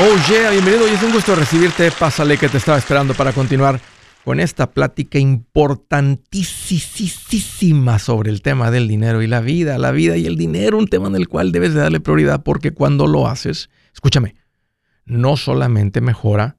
Oh yeah, bienvenido y es un gusto recibirte. Pásale que te estaba esperando para continuar con esta plática importantísima sobre el tema del dinero y la vida. La vida y el dinero, un tema en el cual debes de darle prioridad porque cuando lo haces, escúchame, no solamente mejora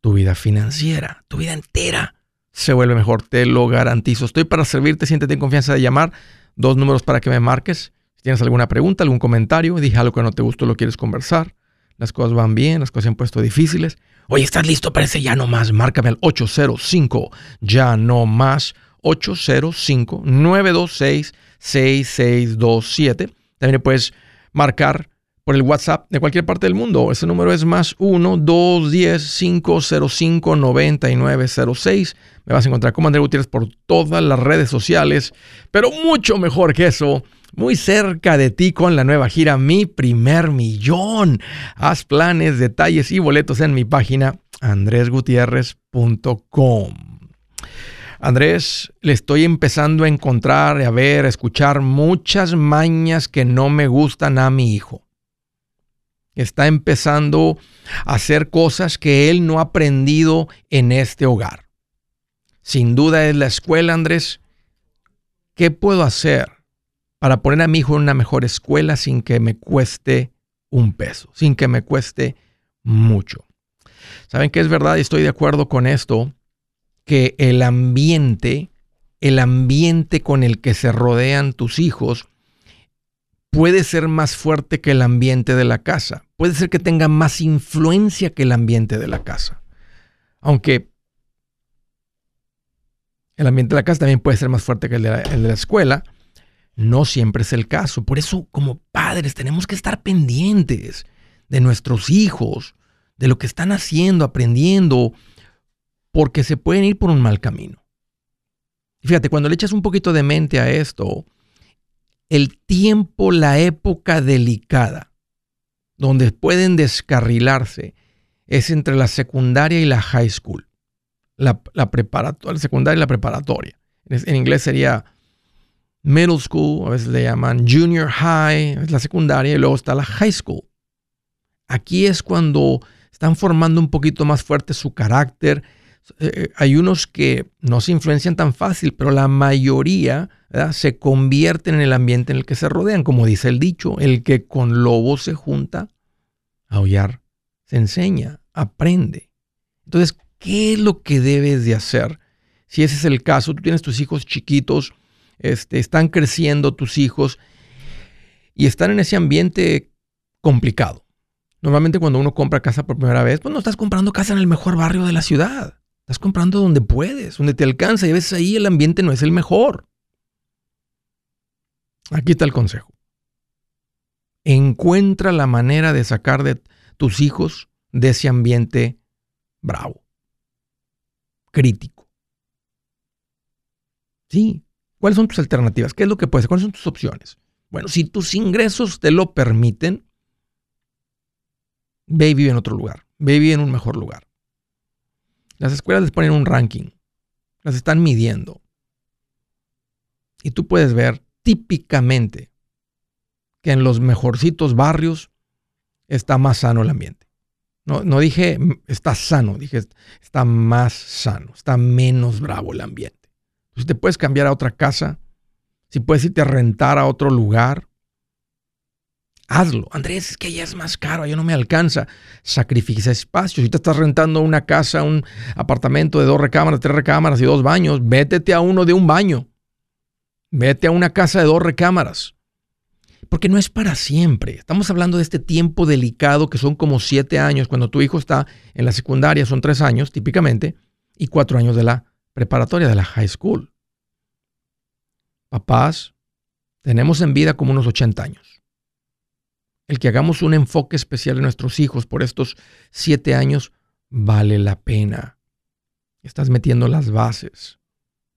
tu vida financiera, tu vida entera se vuelve mejor, te lo garantizo. Estoy para servirte, siéntete en confianza de llamar. Dos números para que me marques. Si tienes alguna pregunta, algún comentario, dije algo que no te gustó, lo quieres conversar. Las cosas van bien, las cosas se han puesto difíciles. Oye, ¿estás listo para ese ya no más? Márcame al 805 ya no más 805 926 6627. También puedes marcar por el WhatsApp de cualquier parte del mundo. Ese número es más 1-210-505-9906. Me vas a encontrar como André Gutiérrez por todas las redes sociales. Pero mucho mejor que eso, muy cerca de ti con la nueva gira Mi Primer Millón. Haz planes, detalles y boletos en mi página andresgutierrez.com. Andrés, le estoy empezando a encontrar, a ver, a escuchar muchas mañas que no me gustan a mi hijo está empezando a hacer cosas que él no ha aprendido en este hogar. Sin duda es la escuela, Andrés. ¿Qué puedo hacer para poner a mi hijo en una mejor escuela sin que me cueste un peso, sin que me cueste mucho? ¿Saben qué es verdad? Estoy de acuerdo con esto, que el ambiente, el ambiente con el que se rodean tus hijos, puede ser más fuerte que el ambiente de la casa. Puede ser que tenga más influencia que el ambiente de la casa. Aunque el ambiente de la casa también puede ser más fuerte que el de la escuela, no siempre es el caso. Por eso, como padres, tenemos que estar pendientes de nuestros hijos, de lo que están haciendo, aprendiendo, porque se pueden ir por un mal camino. fíjate, cuando le echas un poquito de mente a esto, el tiempo, la época delicada, donde pueden descarrilarse, es entre la secundaria y la high school. La, preparatoria, la secundaria y la preparatoria. En, inglés sería middle school, a veces le llaman junior high, es la secundaria, y luego está la high school. Aquí es cuando están formando un poquito más fuerte su carácter. Eh, eh, hay unos que no se influencian tan fácil, pero la mayoría se convierten en el ambiente en el que se rodean. Como dice el dicho, el que con lobos se junta, a aullar, se enseña, aprende. Entonces, ¿qué es lo que debes de hacer? Si ese es el caso, tú tienes tus hijos chiquitos, este, están creciendo tus hijos y están en ese ambiente complicado. Normalmente cuando uno compra casa por primera vez, pues no estás comprando casa en el mejor barrio de la ciudad. Estás comprando donde puedes, donde te alcanza y a veces ahí el ambiente no es el mejor. Aquí está el consejo. Encuentra la manera de sacar de tus hijos de ese ambiente bravo, crítico. Sí. ¿Cuáles son tus alternativas? ¿Qué es lo que puedes hacer? ¿Cuáles son tus opciones? Bueno, si tus ingresos te lo permiten, ve y vive en otro lugar. Ve y vive en un mejor lugar. Las escuelas les ponen un ranking. Las están midiendo. Y tú puedes ver típicamente que en los mejorcitos barrios está más sano el ambiente. No, no dije está sano, dije está más sano, está menos bravo el ambiente. Si te puedes cambiar a otra casa, si puedes irte a rentar a otro lugar, hazlo. Andrés, es que ya es más caro, ya no me alcanza. Sacrifica espacio. Si te estás rentando una casa, un apartamento de dos recámaras, tres recámaras y dos baños, vétete a uno de un baño. Vete a una casa de dos recámaras. Porque no es para siempre. Estamos hablando de este tiempo delicado que son como siete años. Cuando tu hijo está en la secundaria son tres años típicamente y cuatro años de la preparatoria, de la high school. Papás, tenemos en vida como unos 80 años. El que hagamos un enfoque especial en nuestros hijos por estos siete años vale la pena. Estás metiendo las bases.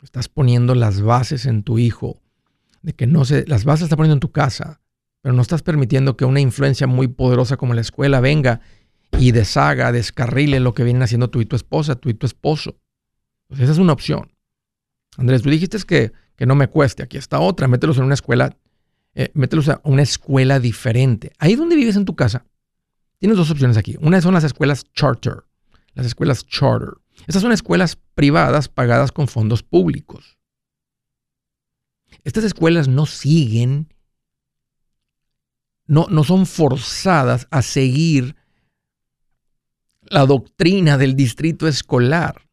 Estás poniendo las bases en tu hijo, de que no se, las bases estás poniendo en tu casa, pero no estás permitiendo que una influencia muy poderosa como la escuela venga y deshaga, descarrile lo que vienen haciendo tú y tu esposa, tú y tu esposo. Pues esa es una opción. Andrés, tú dijiste que, que no me cueste, aquí está otra, mételos en una escuela, eh, mételos a una escuela diferente. Ahí donde vives en tu casa, Tienes dos opciones aquí. Una son las escuelas charter, las escuelas charter. Estas son escuelas privadas pagadas con fondos públicos. Estas escuelas no siguen, no, no son forzadas a seguir la doctrina del distrito escolar.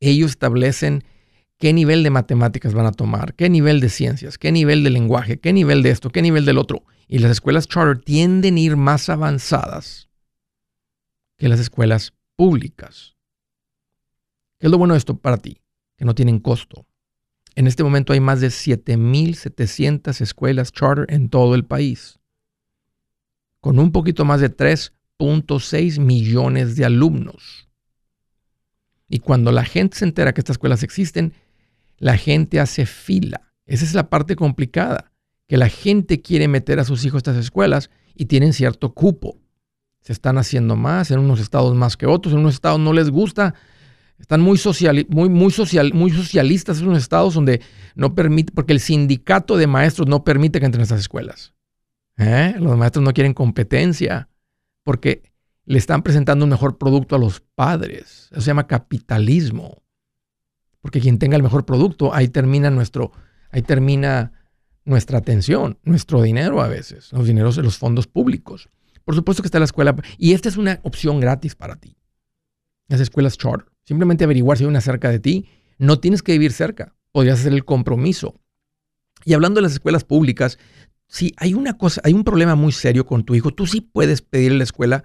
Ellos establecen qué nivel de matemáticas van a tomar, qué nivel de ciencias, qué nivel de lenguaje, qué nivel de esto, qué nivel del otro. Y las escuelas charter tienden a ir más avanzadas que las escuelas públicas. ¿Qué es lo bueno de esto para ti? Que no tienen costo. En este momento hay más de 7.700 escuelas charter en todo el país, con un poquito más de 3.6 millones de alumnos. Y cuando la gente se entera que estas escuelas existen, la gente hace fila. Esa es la parte complicada, que la gente quiere meter a sus hijos a estas escuelas y tienen cierto cupo. Se están haciendo más, en unos estados más que otros, en unos estados no les gusta, están muy, muy, social, muy socialistas en unos estados donde no permite, porque el sindicato de maestros no permite que entren a estas escuelas. ¿Eh? Los maestros no quieren competencia porque le están presentando un mejor producto a los padres. Eso se llama capitalismo. Porque quien tenga el mejor producto, ahí termina nuestro, ahí termina nuestra atención, nuestro dinero a veces, los dineros de los fondos públicos. Por supuesto que está la escuela, y esta es una opción gratis para ti. Las escuelas charter. Simplemente averiguar si hay una cerca de ti. No tienes que vivir cerca. Podrías hacer el compromiso. Y hablando de las escuelas públicas, si hay una cosa, hay un problema muy serio con tu hijo, tú sí puedes pedirle a la escuela,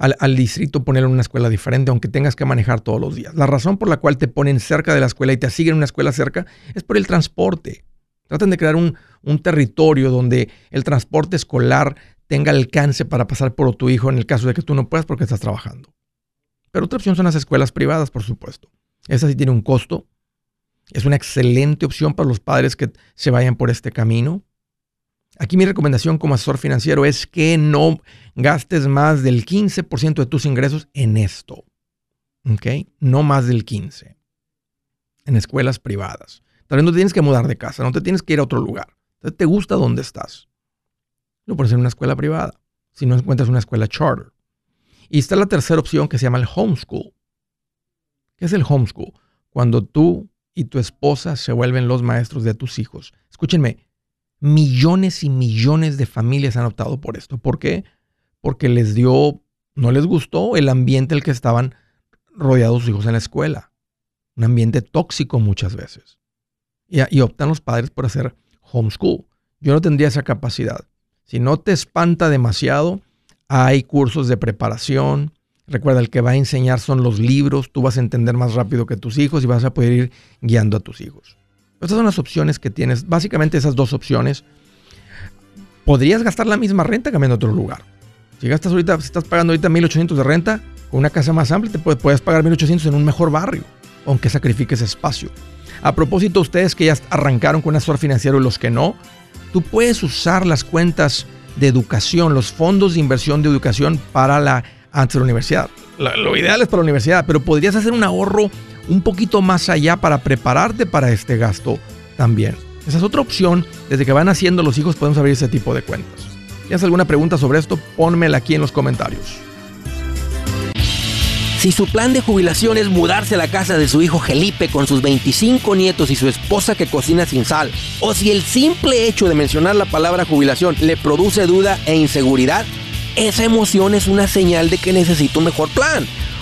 al, distrito, ponerlo en una escuela diferente, aunque tengas que manejar todos los días. La razón por la cual te ponen cerca de la escuela y te asignan una escuela cerca es por el transporte. Tratan de crear un, un territorio donde el transporte escolar tenga alcance para pasar por tu hijo en el caso de que tú no puedas porque estás trabajando. Pero otra opción son las escuelas privadas, por supuesto. Esa sí tiene un costo. Es una excelente opción para los padres que se vayan por este camino. Aquí mi recomendación como asesor financiero es que no gastes más del 15% de tus ingresos en esto. ¿Ok? No más del 15%. En escuelas privadas. Tal vez no te tienes que mudar de casa, no te tienes que ir a otro lugar. ¿Te gusta dónde estás? Lo hacer en una escuela privada. Si no encuentras una escuela charter. Y está la tercera opción que se llama el homeschool. ¿Qué es el homeschool? Cuando tú y tu esposa se vuelven los maestros de tus hijos. Escúchenme, millones y millones de familias han optado por esto. ¿Por qué? Porque les dio, no les gustó el ambiente en el que estaban rodeados sus hijos en la escuela. Un ambiente tóxico muchas veces. Y, y optan los padres por hacer homeschool. Yo no tendría esa capacidad. Si no te espanta demasiado, hay cursos de preparación. Recuerda, el que va a enseñar son los libros. Tú vas a entender más rápido que tus hijos y vas a poder ir guiando a tus hijos. Estas son las opciones que tienes. Básicamente esas dos opciones. Podrías gastar la misma renta cambiando a otro lugar. Si gastas ahorita, si estás pagando ahorita 1800 de renta, con una casa más amplia, te puedes, pagar 1800 en un mejor barrio, aunque sacrifiques espacio. A propósito, ustedes que ya arrancaron con un asesor financiero y los que no, tú puedes usar las cuentas de educación, los fondos de inversión de educación para la, antes la universidad. Lo, ideal es para la universidad, pero podrías hacer un ahorro un poquito más allá para prepararte para este gasto también. Esa es otra opción. Desde que van haciendo los hijos podemos abrir ese tipo de cuentas. ¿Tienes alguna pregunta sobre esto? Pónmela aquí en los comentarios. Si su plan de jubilación es mudarse a la casa de su hijo Felipe con sus 25 nietos y su esposa que cocina sin sal, o si el simple hecho de mencionar la palabra jubilación le produce duda e inseguridad, esa emoción es una señal de que necesita un mejor plan.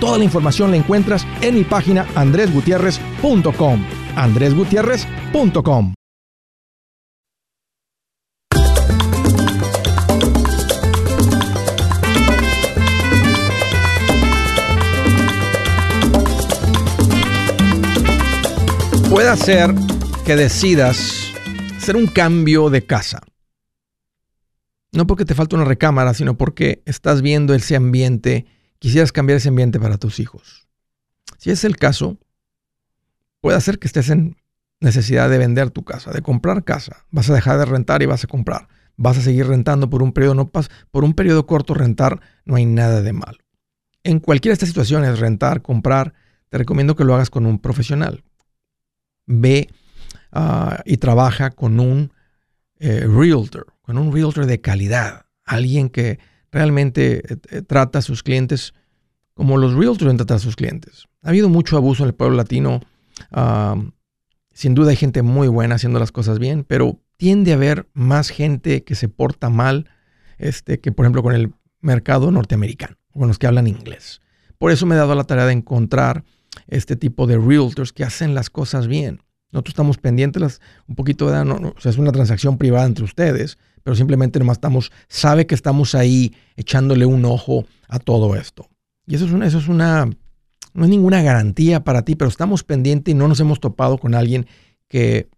Toda la información la encuentras en mi página andresgutierrez.com. andresgutierrez.com. Puede ser que decidas hacer un cambio de casa. No porque te falta una recámara, sino porque estás viendo ese ambiente quisieras cambiar ese ambiente para tus hijos. Si es el caso, puede ser que estés en necesidad de vender tu casa, de comprar casa. Vas a dejar de rentar y vas a comprar. Vas a seguir rentando por un periodo, no por un periodo corto rentar, no hay nada de malo. En cualquiera de estas situaciones, rentar, comprar, te recomiendo que lo hagas con un profesional. Ve ah, y trabaja con un eh, realtor, con un realtor de calidad, alguien que realmente eh, eh, trata a sus clientes como los realtors tratan a sus clientes. Ha habido mucho abuso en el pueblo latino. sin duda hay gente muy buena haciendo las cosas bien, pero tiende a haber más gente que se porta mal este, que, por ejemplo, con el mercado norteamericano, con los que hablan inglés. Por eso me he dado la tarea de encontrar este tipo de realtors que hacen las cosas bien. Nosotros estamos pendientes un poquito de, no, o sea, es una transacción privada entre ustedes, pero simplemente nomás estamos, sabe que estamos ahí echándole un ojo a todo esto. Y eso es una, eso es una, no es ninguna garantía para ti, pero estamos pendientes y no nos hemos topado con alguien que,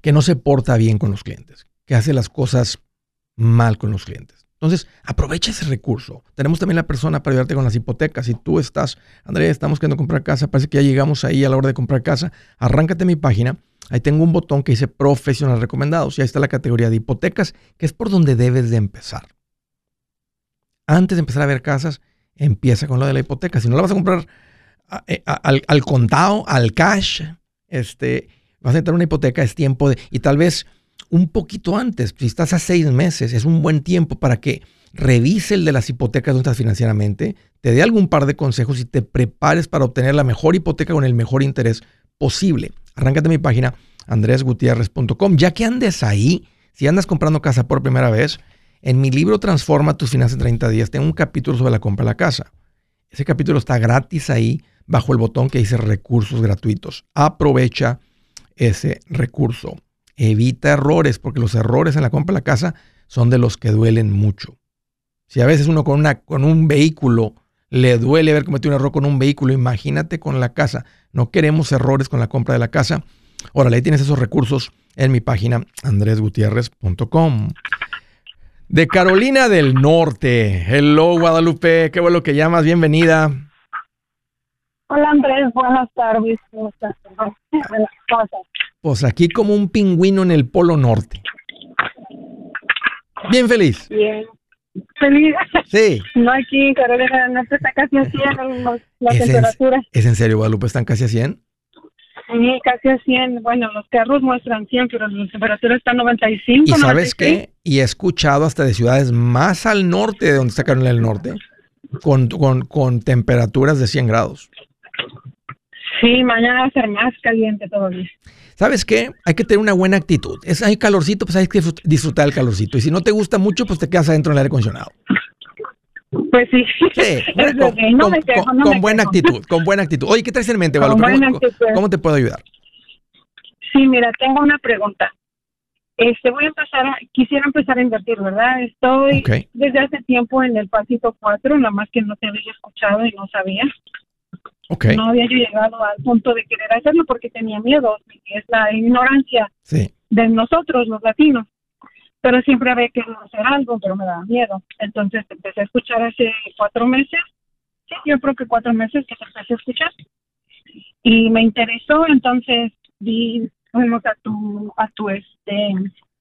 que no se porta bien con los clientes, que hace las cosas mal con los clientes. Entonces, aprovecha ese recurso. Tenemos también la persona para ayudarte con las hipotecas. Si tú estás, Andrea, estamos queriendo comprar casa, parece que ya llegamos ahí a la hora de comprar casa, arráncate mi página Ahí tengo un botón que dice profesional recomendados y ahí está la categoría de hipotecas, que es por donde debes de empezar. Antes de empezar a ver casas, empieza con lo de la hipoteca. Si no la vas a comprar eh, al, contado, al cash, este, vas a entrar una hipoteca, es tiempo de, y tal vez un poquito antes, si estás a seis meses, es un buen tiempo para que revise el de las hipotecas donde estás financieramente, te dé algún par de consejos y te prepares para obtener la mejor hipoteca con el mejor interés posible arráncate mi página andresgutierrez.com. Ya que andes ahí, si andas comprando casa por primera vez, en mi libro Transforma tus finanzas en 30 días tengo un capítulo sobre la compra de la casa. Ese capítulo está gratis ahí bajo el botón que dice recursos gratuitos. Aprovecha ese recurso. Evita errores porque los errores en la compra de la casa son de los que duelen mucho. Si a veces uno con, una, con un vehículo le duele haber cometido un error con un vehículo, imagínate con la casa. No queremos errores con la compra de la casa. Órale, ahí tienes esos recursos en mi página andresgutierrez.com. De Carolina del Norte. Hello, Guadalupe. Qué bueno que llamas. Bienvenida. Hola, Andrés. Buenas tardes. ¿Cómo estás? Pues aquí como un pingüino en el Polo Norte. Bien feliz. Bien. Feliz. Sí. No aquí, Carolina no está casi a 100 la temperatura. ¿Es en serio, Guadalupe? ¿Están casi a 100? Sí, casi a 100. Bueno, los carros muestran 100, pero la temperatura está a 95. ¿Y sabes qué? Y he escuchado hasta de ciudades más al norte de donde está Carolina del Norte, con, con, con temperaturas de 100 grados. Sí, mañana va a ser más caliente todavía. ¿Sabes qué? Hay que tener una buena actitud. Es, hay calorcito, pues hay que disfrutar el calorcito. Y si no te gusta mucho, pues te quedas adentro en el aire acondicionado. Pues sí. Sí, con, buena actitud, con buena actitud. Oye, ¿qué traes en mente, ¿Cómo, ¿Cómo, te puedo ayudar? Sí, mira, tengo una pregunta. Este, voy a empezar, quisiera empezar a invertir, ¿verdad? Estoy desde hace tiempo en el pasito 4, nada más que no te había escuchado y no sabía. No había yo llegado al punto de querer hacerlo porque tenía miedo, es la ignorancia. Sí. de nosotros, los latinos. Pero siempre había querido hacer algo, pero me daba miedo. Entonces empecé a escuchar hace cuatro meses. Sí, yo creo que cuatro meses que empecé a escuchar. Y me interesó, entonces vi, fuimos a tu, a tu, este,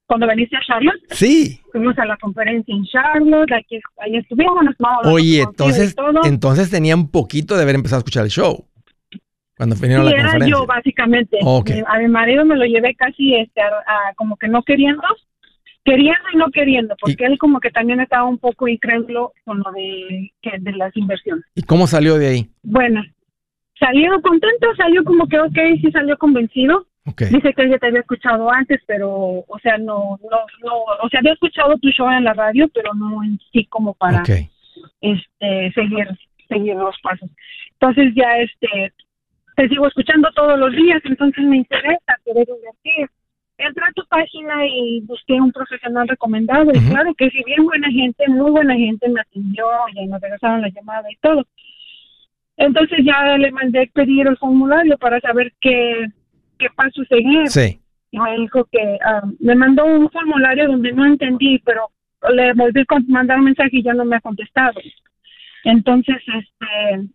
cuando veniste a Charlotte. Sí. Fuimos a la conferencia en Charlotte, aquí, ahí estuvimos. Oye, entonces, entonces tenía un poquito de haber empezado a escuchar el show. Cuando vinieron a la era yo, básicamente. A mi marido me lo llevé casi este, a, como que no queriendo, queriendo y no queriendo, porque él como que también estaba un poco incrédulo con lo de, que, de las inversiones. ¿Y cómo salió de ahí? Bueno, salió contento, salió como que ok, sí salió convencido. Dice que ya te había escuchado antes, pero, o sea, no, no, no, o sea, había escuchado tu show en la radio, pero no en sí como para este seguir, seguir los pasos. Entonces ya este te sigo escuchando todos los días, entonces me interesa querer invertir. Entré a tu página y busqué un profesional recomendado y claro que si bien buena gente, muy buena gente me atendió y me regresaron la llamada y todo. Entonces ya le mandé pedir el formulario para saber qué, qué paso seguir. Sí. Y me dijo que um, me mandó un formulario donde no entendí, pero le volví a mandar un mensaje y ya no me ha contestado. Entonces, este,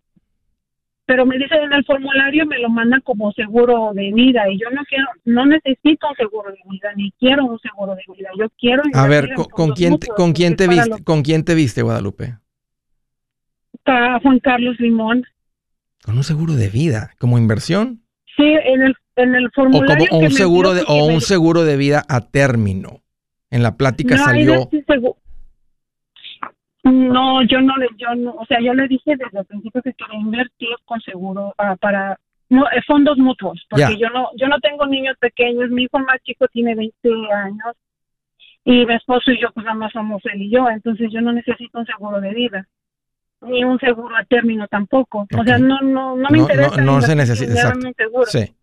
pero me dice en el formulario me lo manda como seguro de vida y yo no quiero, no necesito un seguro de vida ni quiero un seguro de vida. Yo quiero. A ver, ¿con, quién te, con quién te viste, con quién te viste Guadalupe? Está Juan Carlos Limón. Con un seguro de vida, como inversión. Sí, en el en el formulario. O como un seguro de o un seguro de vida a término. En la plática salió. No, yo no le, yo no, o sea, yo le dije desde el principio que quería invertir con seguro uh, para eh, fondos mutuos, porque yo no, yo no tengo niños pequeños, mi hijo más chico tiene 20 años y mi esposo y yo pues nada más somos él y yo, entonces yo no necesito un seguro de vida ni un seguro a término tampoco, o sea, no, no, no me interesa. No, se necesita, Un seguro. Sí.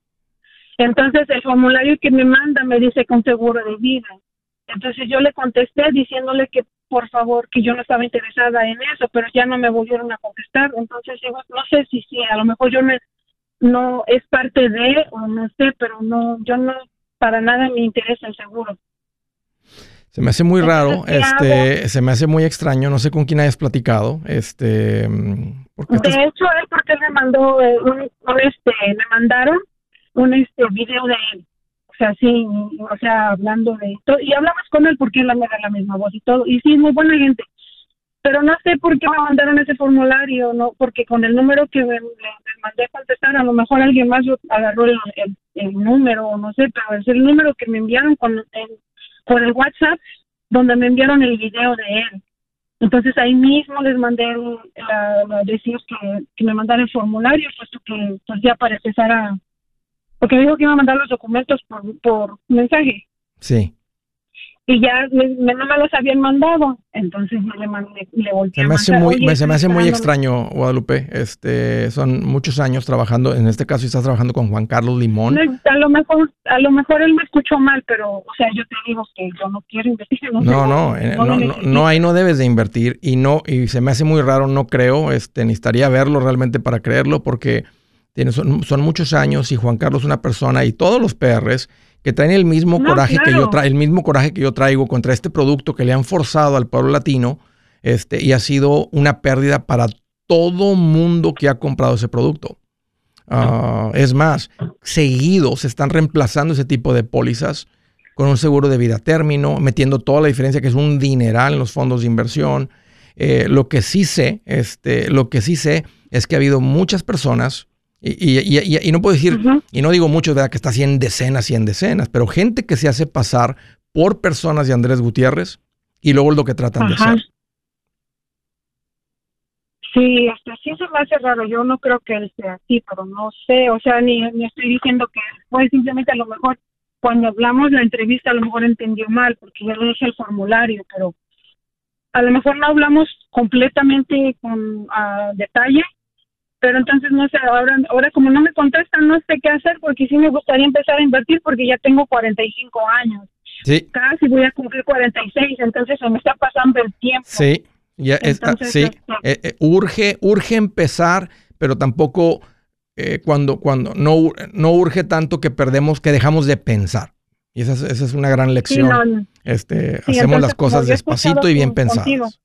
Entonces el formulario que me manda me dice con seguro de vida. Entonces yo le contesté diciéndole que por favor, que yo no estaba interesada en eso, pero ya no me volvieron a contestar. Entonces digo, no sé si sí, a lo mejor yo me, no es parte de, o no sé, pero no, yo no, para nada me interesa el seguro. Se me hace muy raro, este, se me hace muy extraño, no sé con quién hayas platicado, este, porque de hecho él porque me mandó eh, un, este, me mandaron un este video de él o sea, sí, o sea, hablando de todo, y hablamos con él porque él me da la misma voz y todo, y sí, muy buena gente, pero no sé por qué me mandaron ese formulario, no, porque con el número que me, mandé a contestar, a lo mejor alguien más agarró el, el, número, no sé, pero es el número que me enviaron con, por el WhatsApp, donde me enviaron el video de él. Entonces ahí mismo les mandé la, decir que, me mandaran el formulario, puesto que pues ya para empezar a, porque dijo que iba a mandar los documentos por, por mensaje. Sí. Y ya no me los habían mandado, entonces yo le mandé, le volteé se me hace muy, se me hace muy extraño, Guadalupe. Este, son muchos años trabajando, en este caso estás trabajando con Juan Carlos Limón. a lo mejor, a lo mejor él me escuchó mal, pero, o sea, yo te digo que yo no quiero invertir. No, no, eh, no, no, no, ahí no debes de invertir y no, y se me hace muy raro, no creo, este, necesitaría verlo realmente para creerlo, porque son, muchos años y Juan Carlos es una persona y todos los PRs que traen el mismo coraje que yo el mismo coraje que yo traigo contra este producto que le han forzado al pueblo latino, este, y ha sido una pérdida para todo mundo que ha comprado ese producto. Ah, es más, seguido se están reemplazando ese tipo de pólizas con un seguro de vida término, metiendo toda la diferencia que es un dineral en los fondos de inversión. Eh, lo que sí sé, este, lo que sí sé es que ha habido muchas personas y, no puedo decir, y no digo mucho, ¿verdad? Que está así en decenas y en decenas, pero gente que se hace pasar por personas de Andrés Gutiérrez y luego es lo que tratan de hacer. Sí, hasta sí se me hace raro. Yo no creo que él sea así, pero no sé. O sea, ni, ni estoy diciendo que pues simplemente a lo mejor cuando hablamos la entrevista a lo mejor entendió mal porque ya le dije el formulario, pero a lo mejor no hablamos completamente con detalle pero entonces no sé, ahora, ahora como no me contestan, no sé qué hacer porque sí me gustaría empezar a invertir porque ya tengo 45 años. Sí. Casi voy a cumplir 46, entonces se me está pasando el tiempo. Sí, ya está, sí. Este, eh, eh, urge, urge empezar, pero tampoco eh, cuando, cuando no, no urge tanto que perdemos, que dejamos de pensar. Y esa es, una gran lección. Este, hacemos las cosas despacito y bien pensadas.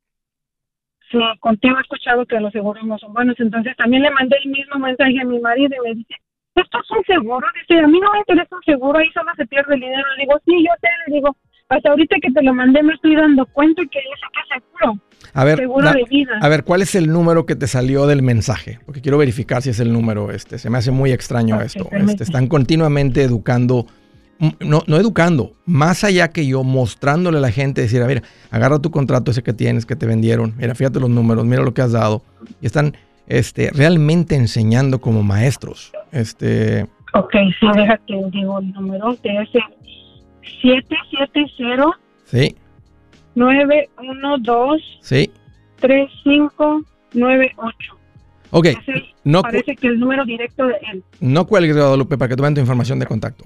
Sí, contigo he escuchado que los seguros no son buenos. Entonces también le mandé el mismo mensaje a mi marido y me dice, ¿esto es un seguro? Dice, a mí no me interesa un seguro, ahí solo se pierde el dinero. Le digo, sí, yo te le digo, hasta ahorita que te lo mandé me estoy dando cuenta que dice que seguro. A ver, a ver, ¿cuál es el número que te salió del mensaje? Porque quiero verificar si es el número este. Se me hace muy extraño esto. Este, están continuamente educando, no, no educando, más allá que yo mostrándole a la gente, decir, a ver, agarra tu contrato ese que tienes, que te vendieron, mira, fíjate los números, mira lo que has dado. Y están este, realmente enseñando como maestros. Este, ok, sí, deja que digo el número, que es 770. Sí. 912 sí. 3598. Ok. no parece que el número directo de él. No cuelgues, Guadalupe, para que tomen tu información de contacto.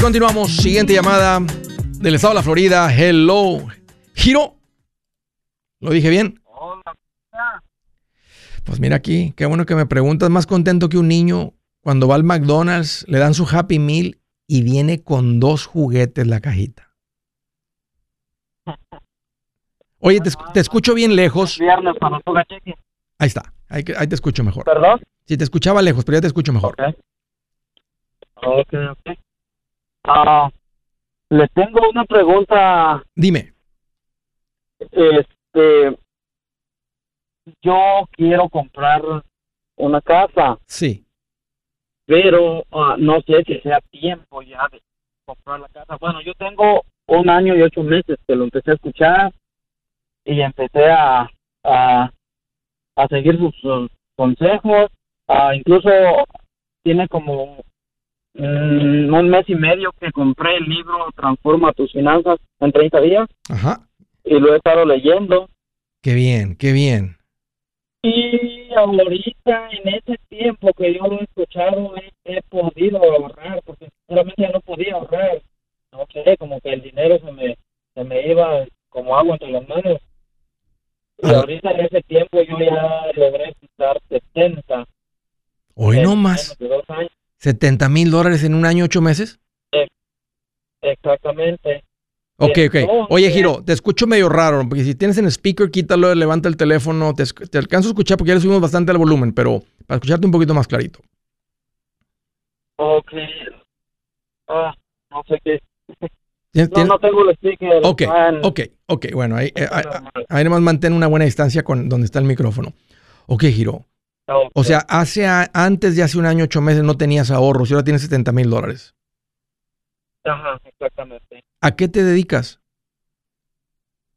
Continuamos. Siguiente llamada del estado de la Florida. Hello. Giro. ¿Lo dije bien? Hola. Pues mira aquí, qué bueno que me preguntas. Más contento que un niño cuando va al McDonald's, le dan su Happy Meal y viene con dos juguetes la cajita. Oye, te, escucho bien lejos. Ahí está, ahí, te escucho mejor. ¿Perdón? Sí, te escuchaba lejos, pero ya te escucho mejor. Ok, ok. Ah, le tengo una pregunta. Dime. Este, yo quiero comprar una casa. Sí. Pero ah, no sé si sea tiempo ya de comprar la casa. Bueno, yo tengo un año y ocho meses que lo empecé a escuchar y empecé a, a, a seguir sus, consejos. Ah, incluso tiene como Mm, un mes y medio que compré el libro Transforma tus finanzas en 30 días. Ajá. Y lo he estado leyendo. Qué bien, qué bien. Y ahorita, en ese tiempo que yo lo he escuchado, he, podido ahorrar, porque sinceramente ya no podía ahorrar. No sé, como que el dinero se me, se me iba como agua entre las manos. Y ahorita en ese tiempo yo ya logré quitar 70. Hoy no más. 70 mil dólares en un año, ocho meses. Exactamente. Ok, ok. Oye, Giro, te escucho medio raro, porque si tienes en speaker, quítalo, levanta el teléfono. Te, alcanzo a escuchar porque ya le subimos bastante el volumen, pero para escucharte un poquito más clarito. Ok. Ah, no sé qué. No, no tengo el speaker. Ok, ok, ok. Bueno, ahí, eh, ahí, ahí, nomás mantén una buena distancia con donde está el micrófono. Ok, Giro. O sea, hace antes de hace un año, ocho meses no tenías ahorros y ahora tienes 70 mil dólares. Ajá, exactamente. ¿A qué te dedicas?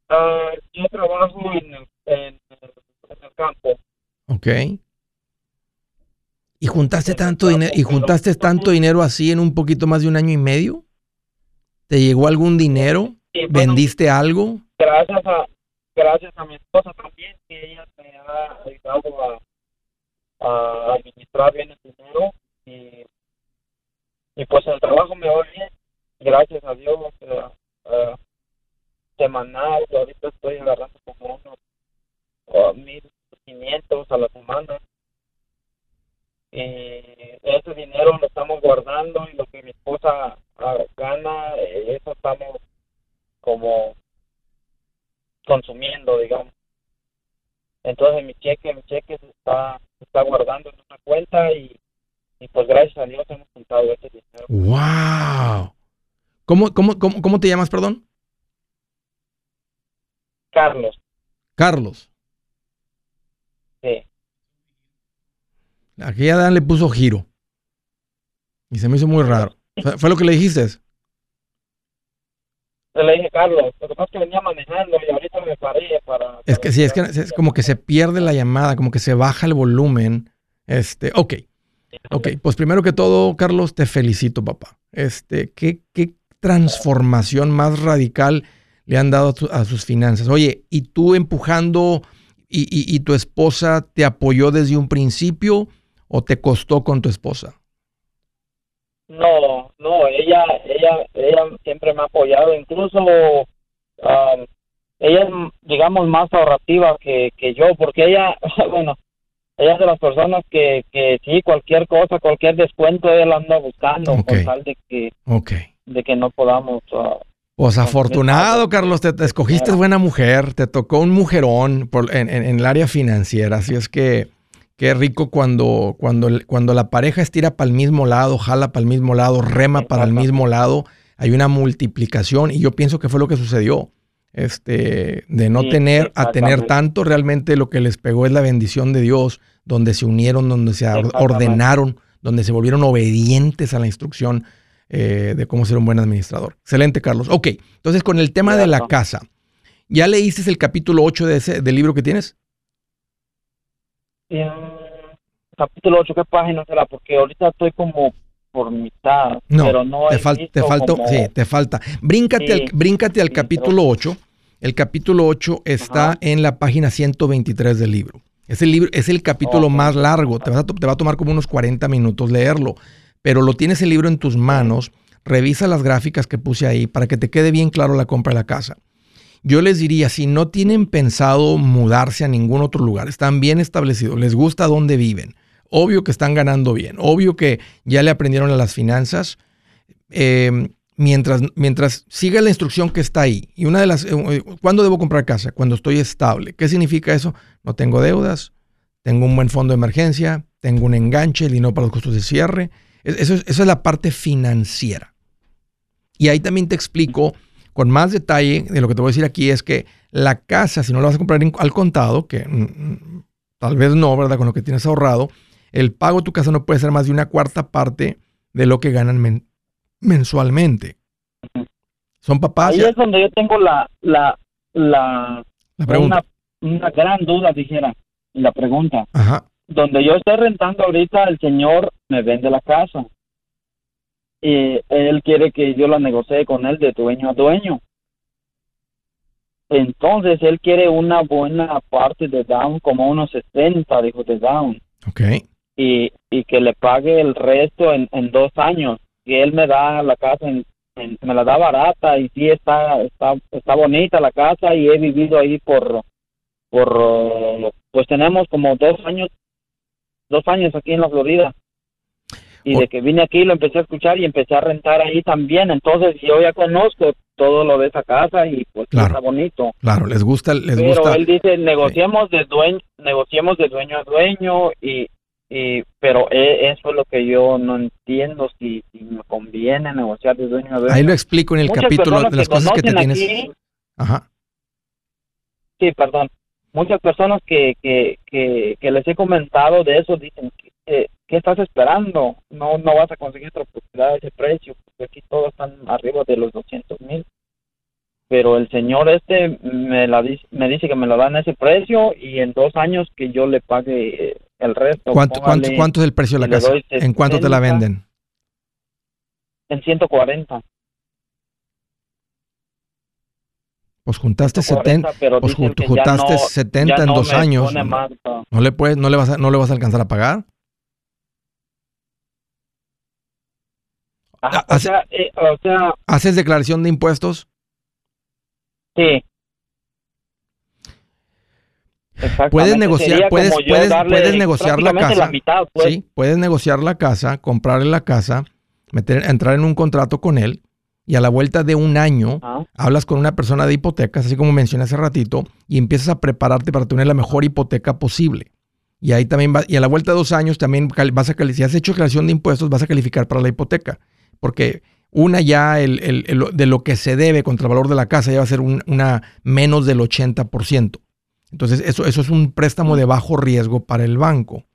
Ah, yo trabajo en el, en, el, campo. Ok. ¿Y juntaste tanto dinero y juntaste tanto dinero así en un poquito más de un año y medio? ¿Te llegó algún dinero? ¿Vendiste algo? Gracias a gracias a mi esposa también que ella me ha ayudado a a administrar bien el dinero y, y pues el trabajo me va bien, gracias a Dios, eh, semanal, ahorita estoy agarrando como unos uh, 1500 a la semana. Y ese dinero lo estamos guardando y lo que mi esposa ah, gana, eso estamos como consumiendo, digamos. Entonces mi cheque, mi cheque se está se está guardando en una cuenta y, y pues gracias a Dios hemos juntado ese dinero. ¡Wow! ¿Cómo, cómo, cómo, cómo te llamas, perdón? Carlos. Carlos. Sí. Aquí Dan le puso giro. Y se me hizo muy raro. ¿Fue lo que le dijiste? Le dije, Carlos, lo que pasa es que venía manejando y ahorita me paré para... Es que sí, es que es como que se pierde la llamada, como que se baja el volumen. Este, ok. Ok, pues primero que todo, Carlos, te felicito, papá. Este, ¿qué, qué transformación más radical le han dado a, sus finanzas? Oye, ¿y tú empujando y, y tu esposa te apoyó desde un principio o te costó con tu esposa? No, no, ella, ella, ella siempre me ha apoyado, incluso um, ella es, digamos, más ahorrativa que, que yo, porque ella, bueno, ella es de las personas que, que sí, cualquier cosa, cualquier descuento, ella la anda buscando, con tal de que, de que no podamos... Uh, pues afortunado, Carlos, te, escogiste buena mujer, te tocó un mujerón por, en, en, en, el área financiera, así es que Qué rico cuando, cuando, cuando la pareja estira para el mismo lado, jala para el mismo lado, rema para el mismo lado, hay una multiplicación y yo pienso que fue lo que sucedió. Este, de no tener a tener tanto, realmente lo que les pegó es la bendición de Dios, donde se unieron, donde se ordenaron, donde se volvieron obedientes a la instrucción eh, de cómo ser un buen administrador. Excelente, Carlos. Ok, entonces con el tema de la casa, ¿ya leíste el capítulo 8 de ese, del libro que tienes? Capítulo 8, ¿qué página será? Porque ahorita estoy como por mitad, no, pero no te, te falta, sí, te falta. Bríncate, al, bríncate al capítulo 8. El capítulo 8 está en la página 123 del libro. Es el, libro, es el capítulo más largo, te, te va a tomar como unos 40 minutos leerlo, pero lo tienes el libro en tus manos, revisa las gráficas que puse ahí para que te quede bien claro la compra de la casa. Yo les diría, si no tienen pensado mudarse a ningún otro lugar, están bien establecidos, les gusta dónde viven, obvio que están ganando bien, obvio que ya le aprendieron a las finanzas, em, mientras, mientras siga la instrucción que está ahí. Y una de las, eh, ¿cuándo debo comprar casa? Cuando estoy estable. ¿Qué significa eso? No tengo deudas, tengo un buen fondo de emergencia, tengo un enganche, el dinero para los costos de cierre. Eso, eso es la parte financiera. Y ahí también te explico con más detalle de lo que te voy a decir aquí es que la casa, si no la vas a comprar al contado, que mm, mm, tal vez no, ¿verdad? Con lo que tienes ahorrado, el pago de tu casa no puede ser más de una cuarta parte de lo que ganan mensualmente. Son papás. Ahí es donde yo tengo la, la, la, pregunta. Una, gran duda, dijera, la pregunta. Ajá. Donde yo estoy rentando ahorita, el señor me vende la casa y él quiere que yo la negocie con él de dueño a dueño. Entonces él quiere una buena parte de down, como unos 60, dijo de down. Ok. Y, y que le pague el resto en, en dos años. Y él me da la casa, en, me la da barata y sí está, está, está bonita la casa y he vivido ahí por, por, pues tenemos como dos años, dos años aquí en la Florida y de que vine aquí lo empecé a escuchar y empecé a rentar ahí también. Entonces yo ya conozco todo lo de esa casa y pues está bonito. Claro, les gusta, les Pero gusta. él dice negociemos de dueño, negociemos de dueño a dueño y, y pero e, eso es lo que yo no entiendo si, me conviene negociar de dueño a dueño. Ahí lo explico en el capítulo de las cosas que te tienes. Ajá. Sí, perdón. Muchas personas que, que, que, que les he comentado de eso dicen que ¿qué estás esperando? No, no vas a conseguir otra propiedad a ese precio, porque aquí todos están arriba de los 200 mil. Pero el señor este me, la, me dice que me lo dan a ese precio y en dos años que yo le pague el resto. ¿Cuánto, cuánto, es el precio de la casa? ¿En cuánto te la venden? En 140. Pues juntaste 70, pues juntaste 70 en dos años. no, le puedes, no le vas no le vas a alcanzar a pagar. Eh, o, sea, ¿Haces declaración de impuestos? Sí. Puedes negociar, puedes, puedes, puedes negociar la casa. Pues. Sí, puedes negociar la casa, comprarle la casa, meter, entrar en un contrato con él y a la vuelta de un año ah. hablas con una persona de hipotecas, así como mencioné hace ratito, y empiezas a prepararte para tener la mejor hipoteca posible. Y ahí también va, y a la vuelta de dos años también vas a si has hecho declaración de impuestos, vas a calificar para la hipoteca. Porque una ya el, de lo que se debe contra el valor de la casa ya va a ser una menos del 80%. Entonces, eso, eso es un préstamo de bajo riesgo para el banco.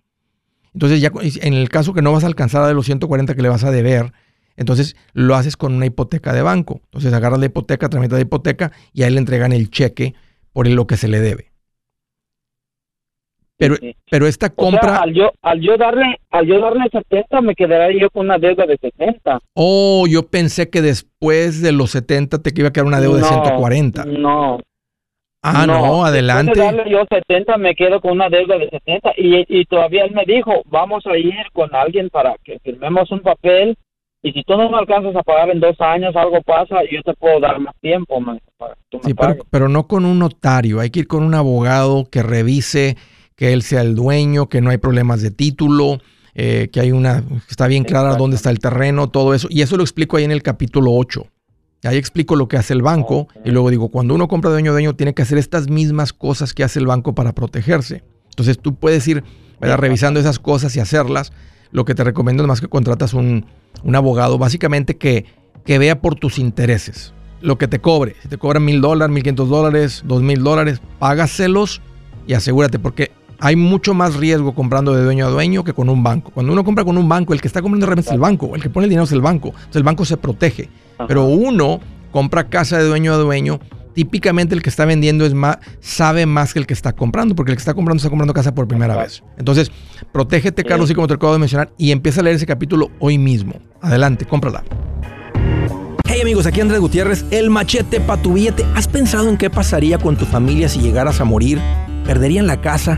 Entonces, ya en el caso que no vas a alcanzar a de los 140 que le vas a deber, entonces lo haces con una hipoteca de banco. Entonces agarras la hipoteca, tramitas la hipoteca y ahí le entregan el cheque por lo que se le debe. Pero, pero esta compra. al, yo, al, yo darle, al yo darle 70, me quedaría yo con una deuda de 70. Oh, yo pensé que después de los 70 te iba a quedar una deuda de 140. No. Ah, no, adelante. Después de darle yo 70, me quedo con una deuda de 70. Y, y todavía él me dijo: Vamos a ir con alguien para que firmemos un papel y si tú no me alcanzas a pagar en dos años, algo pasa, yo te puedo dar más tiempo. sí, pero, no con un notario, hay que ir con un abogado que revise que él sea el dueño, que no hay problemas de título, eh, que hay una, está bien clara dónde está el terreno, todo eso. Y eso lo explico ahí en el capítulo 8. Ahí explico lo que hace el banco y luego digo, cuando uno compra dueño dueño tiene que hacer estas mismas cosas que hace el banco para protegerse. Entonces tú puedes ir revisando esas cosas y hacerlas lo que te recomiendo es más que contratas un, abogado, básicamente que, que vea por tus intereses. Lo que te cobre. Si te cobran mil dólares, mil quinientos dólares, dos mil dólares, págaselos y asegúrate, porque hay mucho más riesgo comprando de dueño a dueño que con un banco. Cuando uno compra con un banco, el que está comprando realmente es el banco, el que pone el dinero es el banco. Entonces el banco se protege. Pero uno compra casa de dueño a dueño típicamente el que está vendiendo es más, sabe más que el que está comprando, porque el que está comprando está comprando casa por primera vez. Entonces, protégete, Carlos, y como te acabo de mencionar, y empieza a leer ese capítulo hoy mismo. Adelante, cómprala. Hey amigos, aquí Andrés Gutiérrez, el machete para tu billete. ¿Has pensado en qué pasaría con tu familia si llegaras a morir? ¿Perderían la casa?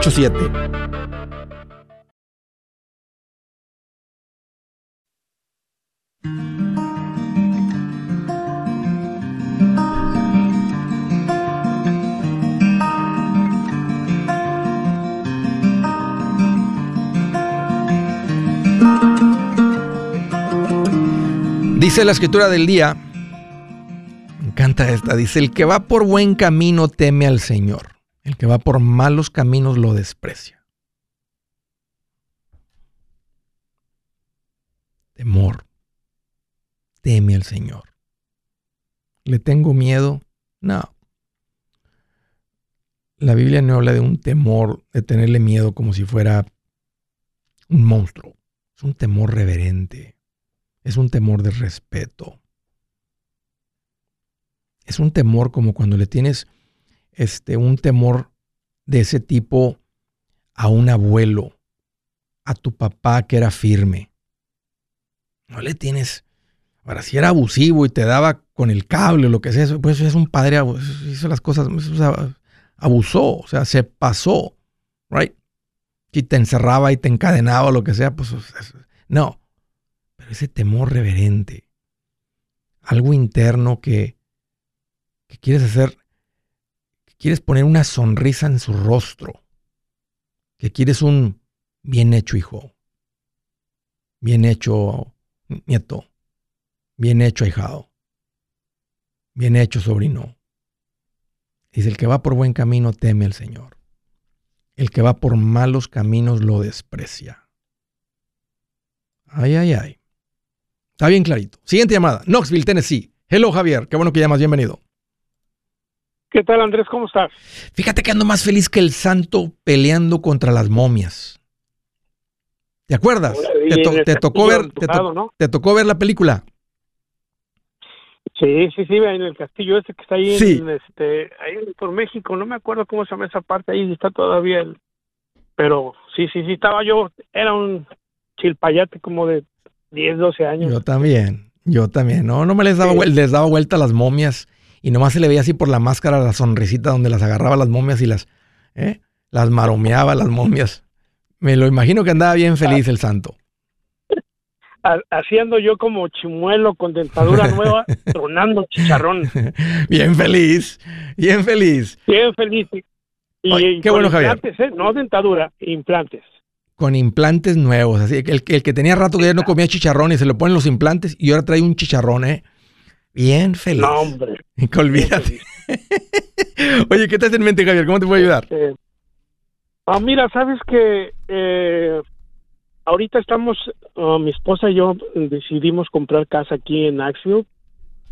844-748-8887 Dice la escritura del día, encanta esta, dice, el que va por buen camino teme al Señor, el que va por malos caminos lo desprecia. Temor, teme al Señor. ¿Le tengo miedo? No. La Biblia no habla de un temor, de tenerle miedo como si fuera un monstruo. Es un temor reverente es un temor de respeto. Es un temor como cuando le tienes este, un temor de ese tipo a un abuelo, a tu papá que era firme. No le tienes. Ahora, si era abusivo y te daba con el cable o lo que sea, pues es un padre, hizo las cosas, abusó, o sea, se pasó, right? Si te encerraba y te encadenaba o lo que sea, pues no ese temor reverente, algo interno que, que quieres hacer, quieres poner una sonrisa en su rostro, que quieres un bien hecho hijo, bien hecho nieto, bien hecho ahijado, bien hecho sobrino. Dice, el que va por buen camino teme al Señor. El que va por malos caminos lo desprecia. Ay, ay, ay. Está bien clarito. Siguiente llamada. Knoxville, Tennessee. Hello, Javier. Qué bueno que llamas. Bienvenido. ¿Qué tal, Andrés? ¿Cómo estás? Fíjate que ando más feliz que el santo peleando contra las momias. ¿Te acuerdas? Te, tocó ver, te, tocó ver la película. Sí, sí, sí, en el castillo ese que está ahí, en, este, ahí por México, no me acuerdo cómo se llama esa parte, ahí está todavía el, pero sí, sí, sí, estaba yo, era un chilpayate como de 10, 12 años. Yo también, yo también, no, no me les daba, les daba vuelta a las momias y nomás se le veía así por la máscara la sonrisita donde las agarraba las momias y las, ¿eh? las maromeaba las momias. Me lo imagino que andaba bien feliz el santo. Haciendo yo como chimuelo con dentadura nueva, tronando chicharrón. Bien feliz, bien feliz. Bien feliz. Y, qué bueno, Javier. ¿eh? No dentadura, implantes. Con implantes nuevos. Así el, el que tenía rato que ya no comía chicharrón y se le ponen los implantes y ahora trae un chicharrón, ¿eh? Bien feliz. No, hombre. olvídate. Oye, ¿qué te hace en mente, Javier? ¿Cómo te puedo ayudar? Este, Ah, mira, sabes que eh, ahorita estamos, ah, mi esposa y yo decidimos comprar casa aquí en Axville.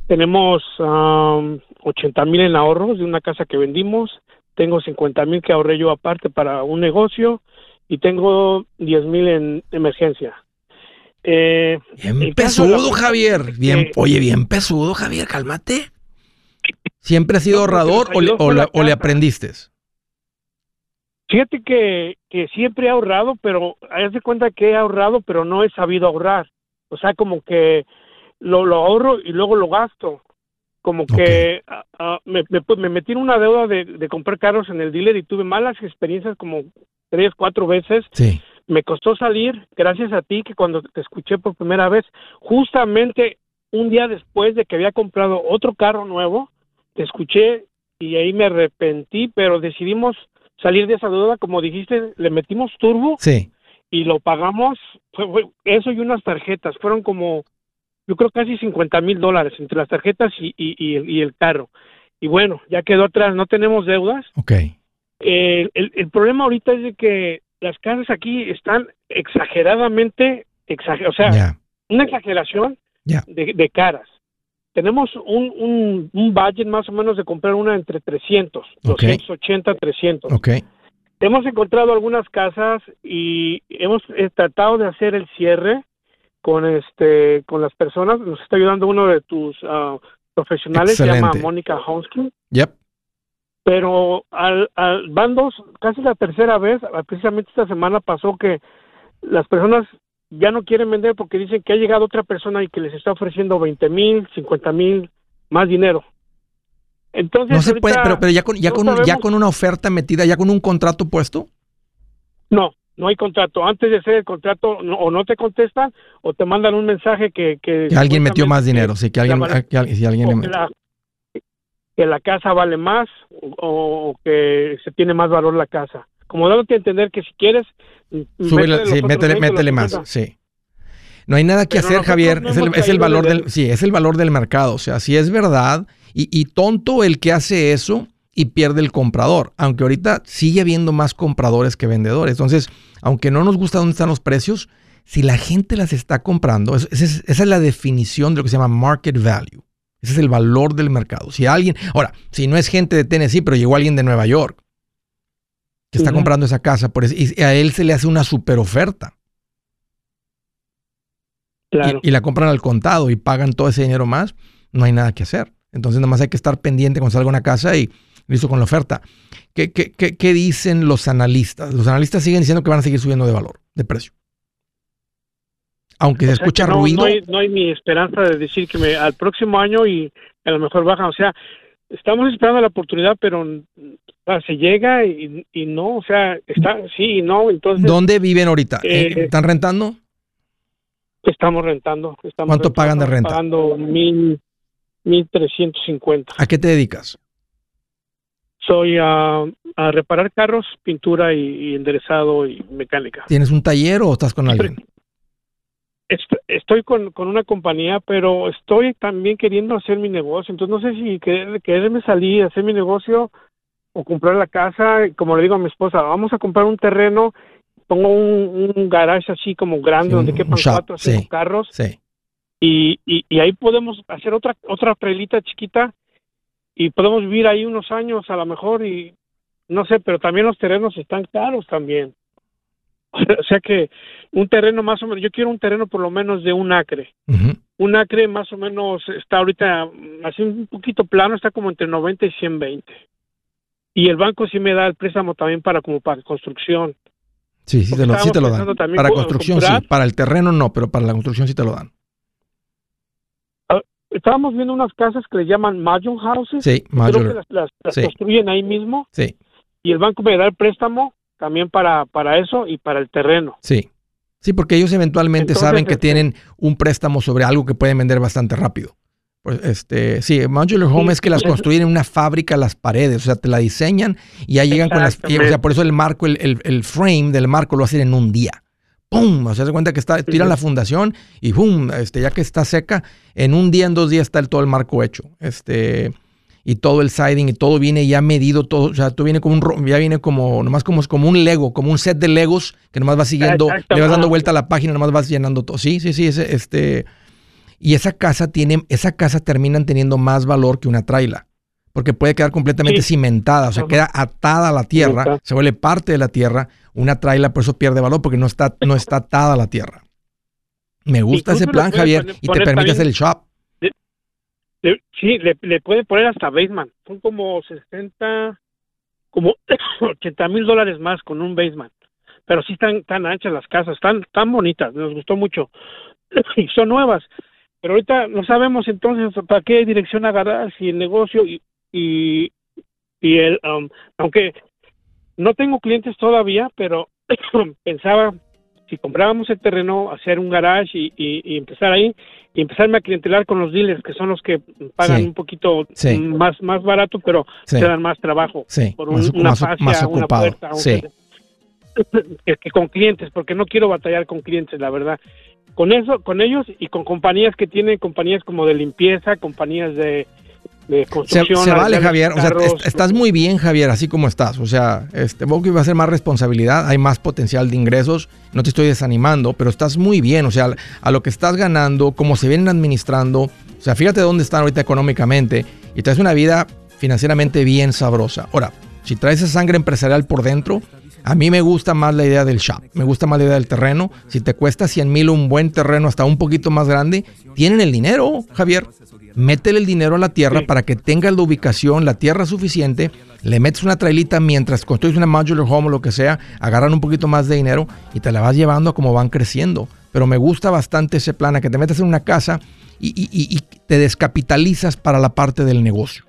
Tenemos 80 mil en ahorros de una casa que vendimos. Tengo 50 mil que ahorré yo aparte para un negocio y tengo 10 mil en emergencia. Eh, bien pesudo, Javier. Bien, oye, bien pesudo, Javier, cálmate. ¿Siempre has sido ahorrador o, o le aprendiste? Fíjate que, que siempre he ahorrado, pero haz de cuenta que he ahorrado, pero no he sabido ahorrar. O sea, como que lo, lo ahorro y luego lo gasto. Como que ah, ah, me, pues, me, metí en una deuda de, de, comprar carros en el dealer y tuve malas experiencias como tres, cuatro veces. Sí. Me costó salir, gracias a ti, que cuando te escuché por primera vez, justamente un día después de que había comprado otro carro nuevo, te escuché y ahí me arrepentí, pero decidimos salir de esa deuda, como dijiste, le metimos turbo sí. y lo pagamos, fue, eso y unas tarjetas, fueron como, yo creo casi 50 mil dólares entre las tarjetas y, y, el carro. Y bueno, ya quedó atrás, no tenemos deudas. Ok. el, el, problema ahorita es de que las casas aquí están exageradamente, o sea, una exageración de, de caras tenemos un, un, un, budget más o menos de comprar una entre 300, 280, 300. Okay. Hemos encontrado algunas casas y hemos eh, tratado de hacer el cierre con este con las personas. Nos está ayudando uno de tus ah, profesionales, se llama Mónica Honskin. Yep. Pero al, al, van dos, casi la tercera vez, precisamente esta semana pasó que las personas ya no quieren vender porque dicen que ha llegado otra persona y que les está ofreciendo 20 mil, 50 mil más dinero. Entonces, no se puede, pero, pero ya, con, ya, con, ya con una oferta metida, ya con un contrato puesto. No, no hay contrato. Antes de hacer el contrato, o no te contestan o te mandan un mensaje que... Que, alguien metió más dinero, sí, que alguien... Que, si alguien la, que la casa vale más o, que se tiene más valor la casa. Como dándote a entender que si quieres sí, métele, más, sí. No hay nada que hacer, Javier. es, el, valor del, sí, es el valor del mercado. O sea, si es verdad, y, tonto el que hace eso y pierde el comprador. Aunque ahorita sigue habiendo más compradores que vendedores. Entonces, aunque no nos gusta dónde están los precios, si la gente las está comprando, esa es, esa es la definición de lo que se llama market value. Ese es el valor del mercado. Si alguien, ahora, si no es gente de Tennessee, pero llegó alguien de Nueva York, que está comprando esa casa por y a él se le hace una super oferta. Y, la compran al contado y pagan todo ese dinero más, no hay nada que hacer. Entonces, nada más hay que estar pendiente cuando salga una casa y listo con la oferta. ¿Qué, qué, qué, dicen los analistas? Los analistas siguen diciendo que van a seguir subiendo de valor, de precio. Aunque se escucha ruido. No hay, ni esperanza de decir que me, al próximo año y a lo mejor baja. O sea, estamos esperando la oportunidad, pero se llega y, no, o sea, está sí y no, entonces... ¿Dónde viven ahorita? Eh, ¿Están rentando? Estamos rentando. Estamos ¿Cuánto pagan de renta? Pagando mil, mil trescientos cincuenta. ¿A qué te dedicas? Soy a, a reparar carros, pintura y, enderezado y mecánica. ¿Tienes un taller o estás con alguien? Estoy con, con, una compañía, pero estoy también queriendo hacer mi negocio. Entonces no sé si quererme salir, hacer mi negocio o comprar la casa. Como le digo a mi esposa, vamos a comprar un terreno, pongo un, garage así como grande donde quepan cuatro o cinco carros. Y, y, ahí podemos hacer otra otra trailita chiquita y podemos vivir ahí unos años a lo mejor y no sé, pero también los terrenos están caros también. O sea que un terreno más o menos, yo quiero un terreno por lo menos de un acre. Un acre más o menos está ahorita así un poquito plano, está como entre 90 y 120. Y el banco sí me da el préstamo también para como para construcción. Sí, sí te, lo, sí te lo dan. Para construcción sí, para el terreno no, pero para la construcción sí te lo dan. Ah, estábamos viendo unas casas que le llaman modular houses. Sí, modular. las, construyen ahí mismo. Sí. Y el banco me da el préstamo también para, para eso y para el terreno. Sí. Sí, porque ellos eventualmente saben que este tienen un préstamo sobre algo que pueden vender bastante rápido. Pues este, sí, modular home es que las construyen en una fábrica las paredes, o sea, te la diseñan y ya llegan con las, o sea, por eso el marco, el, el, frame del marco lo hacen en un día. ¡Pum! O sea, se cuenta que está, tiran la fundación y ¡pum! Este, ya que está seca, en un día, en dos días está el, todo el marco hecho. Este, y todo el siding y todo viene ya medido, todo, o sea, tú viene como un, ya viene como, nomás como, como un Lego, como un set de Legos que nomás vas siguiendo, le vas dando vuelta a la página, nomás vas llenando todo. Sí, sí, sí, ese, este, y esa casa tiene, esa casa terminan teniendo más valor que una traila. Porque puede quedar completamente cimentada, o sea, queda atada a la tierra, se vuelve parte de la tierra. Una traila por eso pierde valor porque no está, no está atada a la tierra. Me gusta ese plan, Javier, y te permite hacer el shop sí, le, le puede poner hasta basement. Son como 60, como 80 mil dólares más con un basement. Pero sí están tan anchas las casas, están tan bonitas, nos gustó mucho. y son nuevas. Pero ahorita no sabemos entonces para qué dirección agarrar, si el negocio y, y, y el, um, aunque no tengo clientes todavía, pero pensaba si comprábamos el terreno, hacer un garage y, empezar ahí y empezarme a clientelar con los dealers, que son los que pagan un poquito más, más barato, pero se dan más trabajo por una fascia, una puerta. que, con clientes, porque no quiero batallar con clientes, la verdad. Con eso, con ellos y con compañías que tienen compañías como de limpieza, compañías de, se, vale, Javier. O sea, estás muy bien, Javier, así como estás. O sea, este, que va a ser más responsabilidad, hay más potencial de ingresos. No te estoy desanimando, pero estás muy bien. O sea, a lo que estás ganando, cómo se vienen administrando. O sea, fíjate dónde están ahorita económicamente y traes una vida financieramente bien sabrosa. Ahora, si traes esa sangre empresarial por dentro, a mí me gusta más la idea del shop, me gusta más la idea del terreno. Si te cuesta 100 mil un buen terreno hasta un poquito más grande, tienen el dinero, Javier métele el dinero a la tierra para que tengas la ubicación, la tierra suficiente, le metes una trailita mientras construyes una modular home o lo que sea, agarran un poquito más de dinero y te la vas llevando como van creciendo. Pero me gusta bastante ese plan, a que te metes en una casa y, y te descapitalizas para la parte del negocio.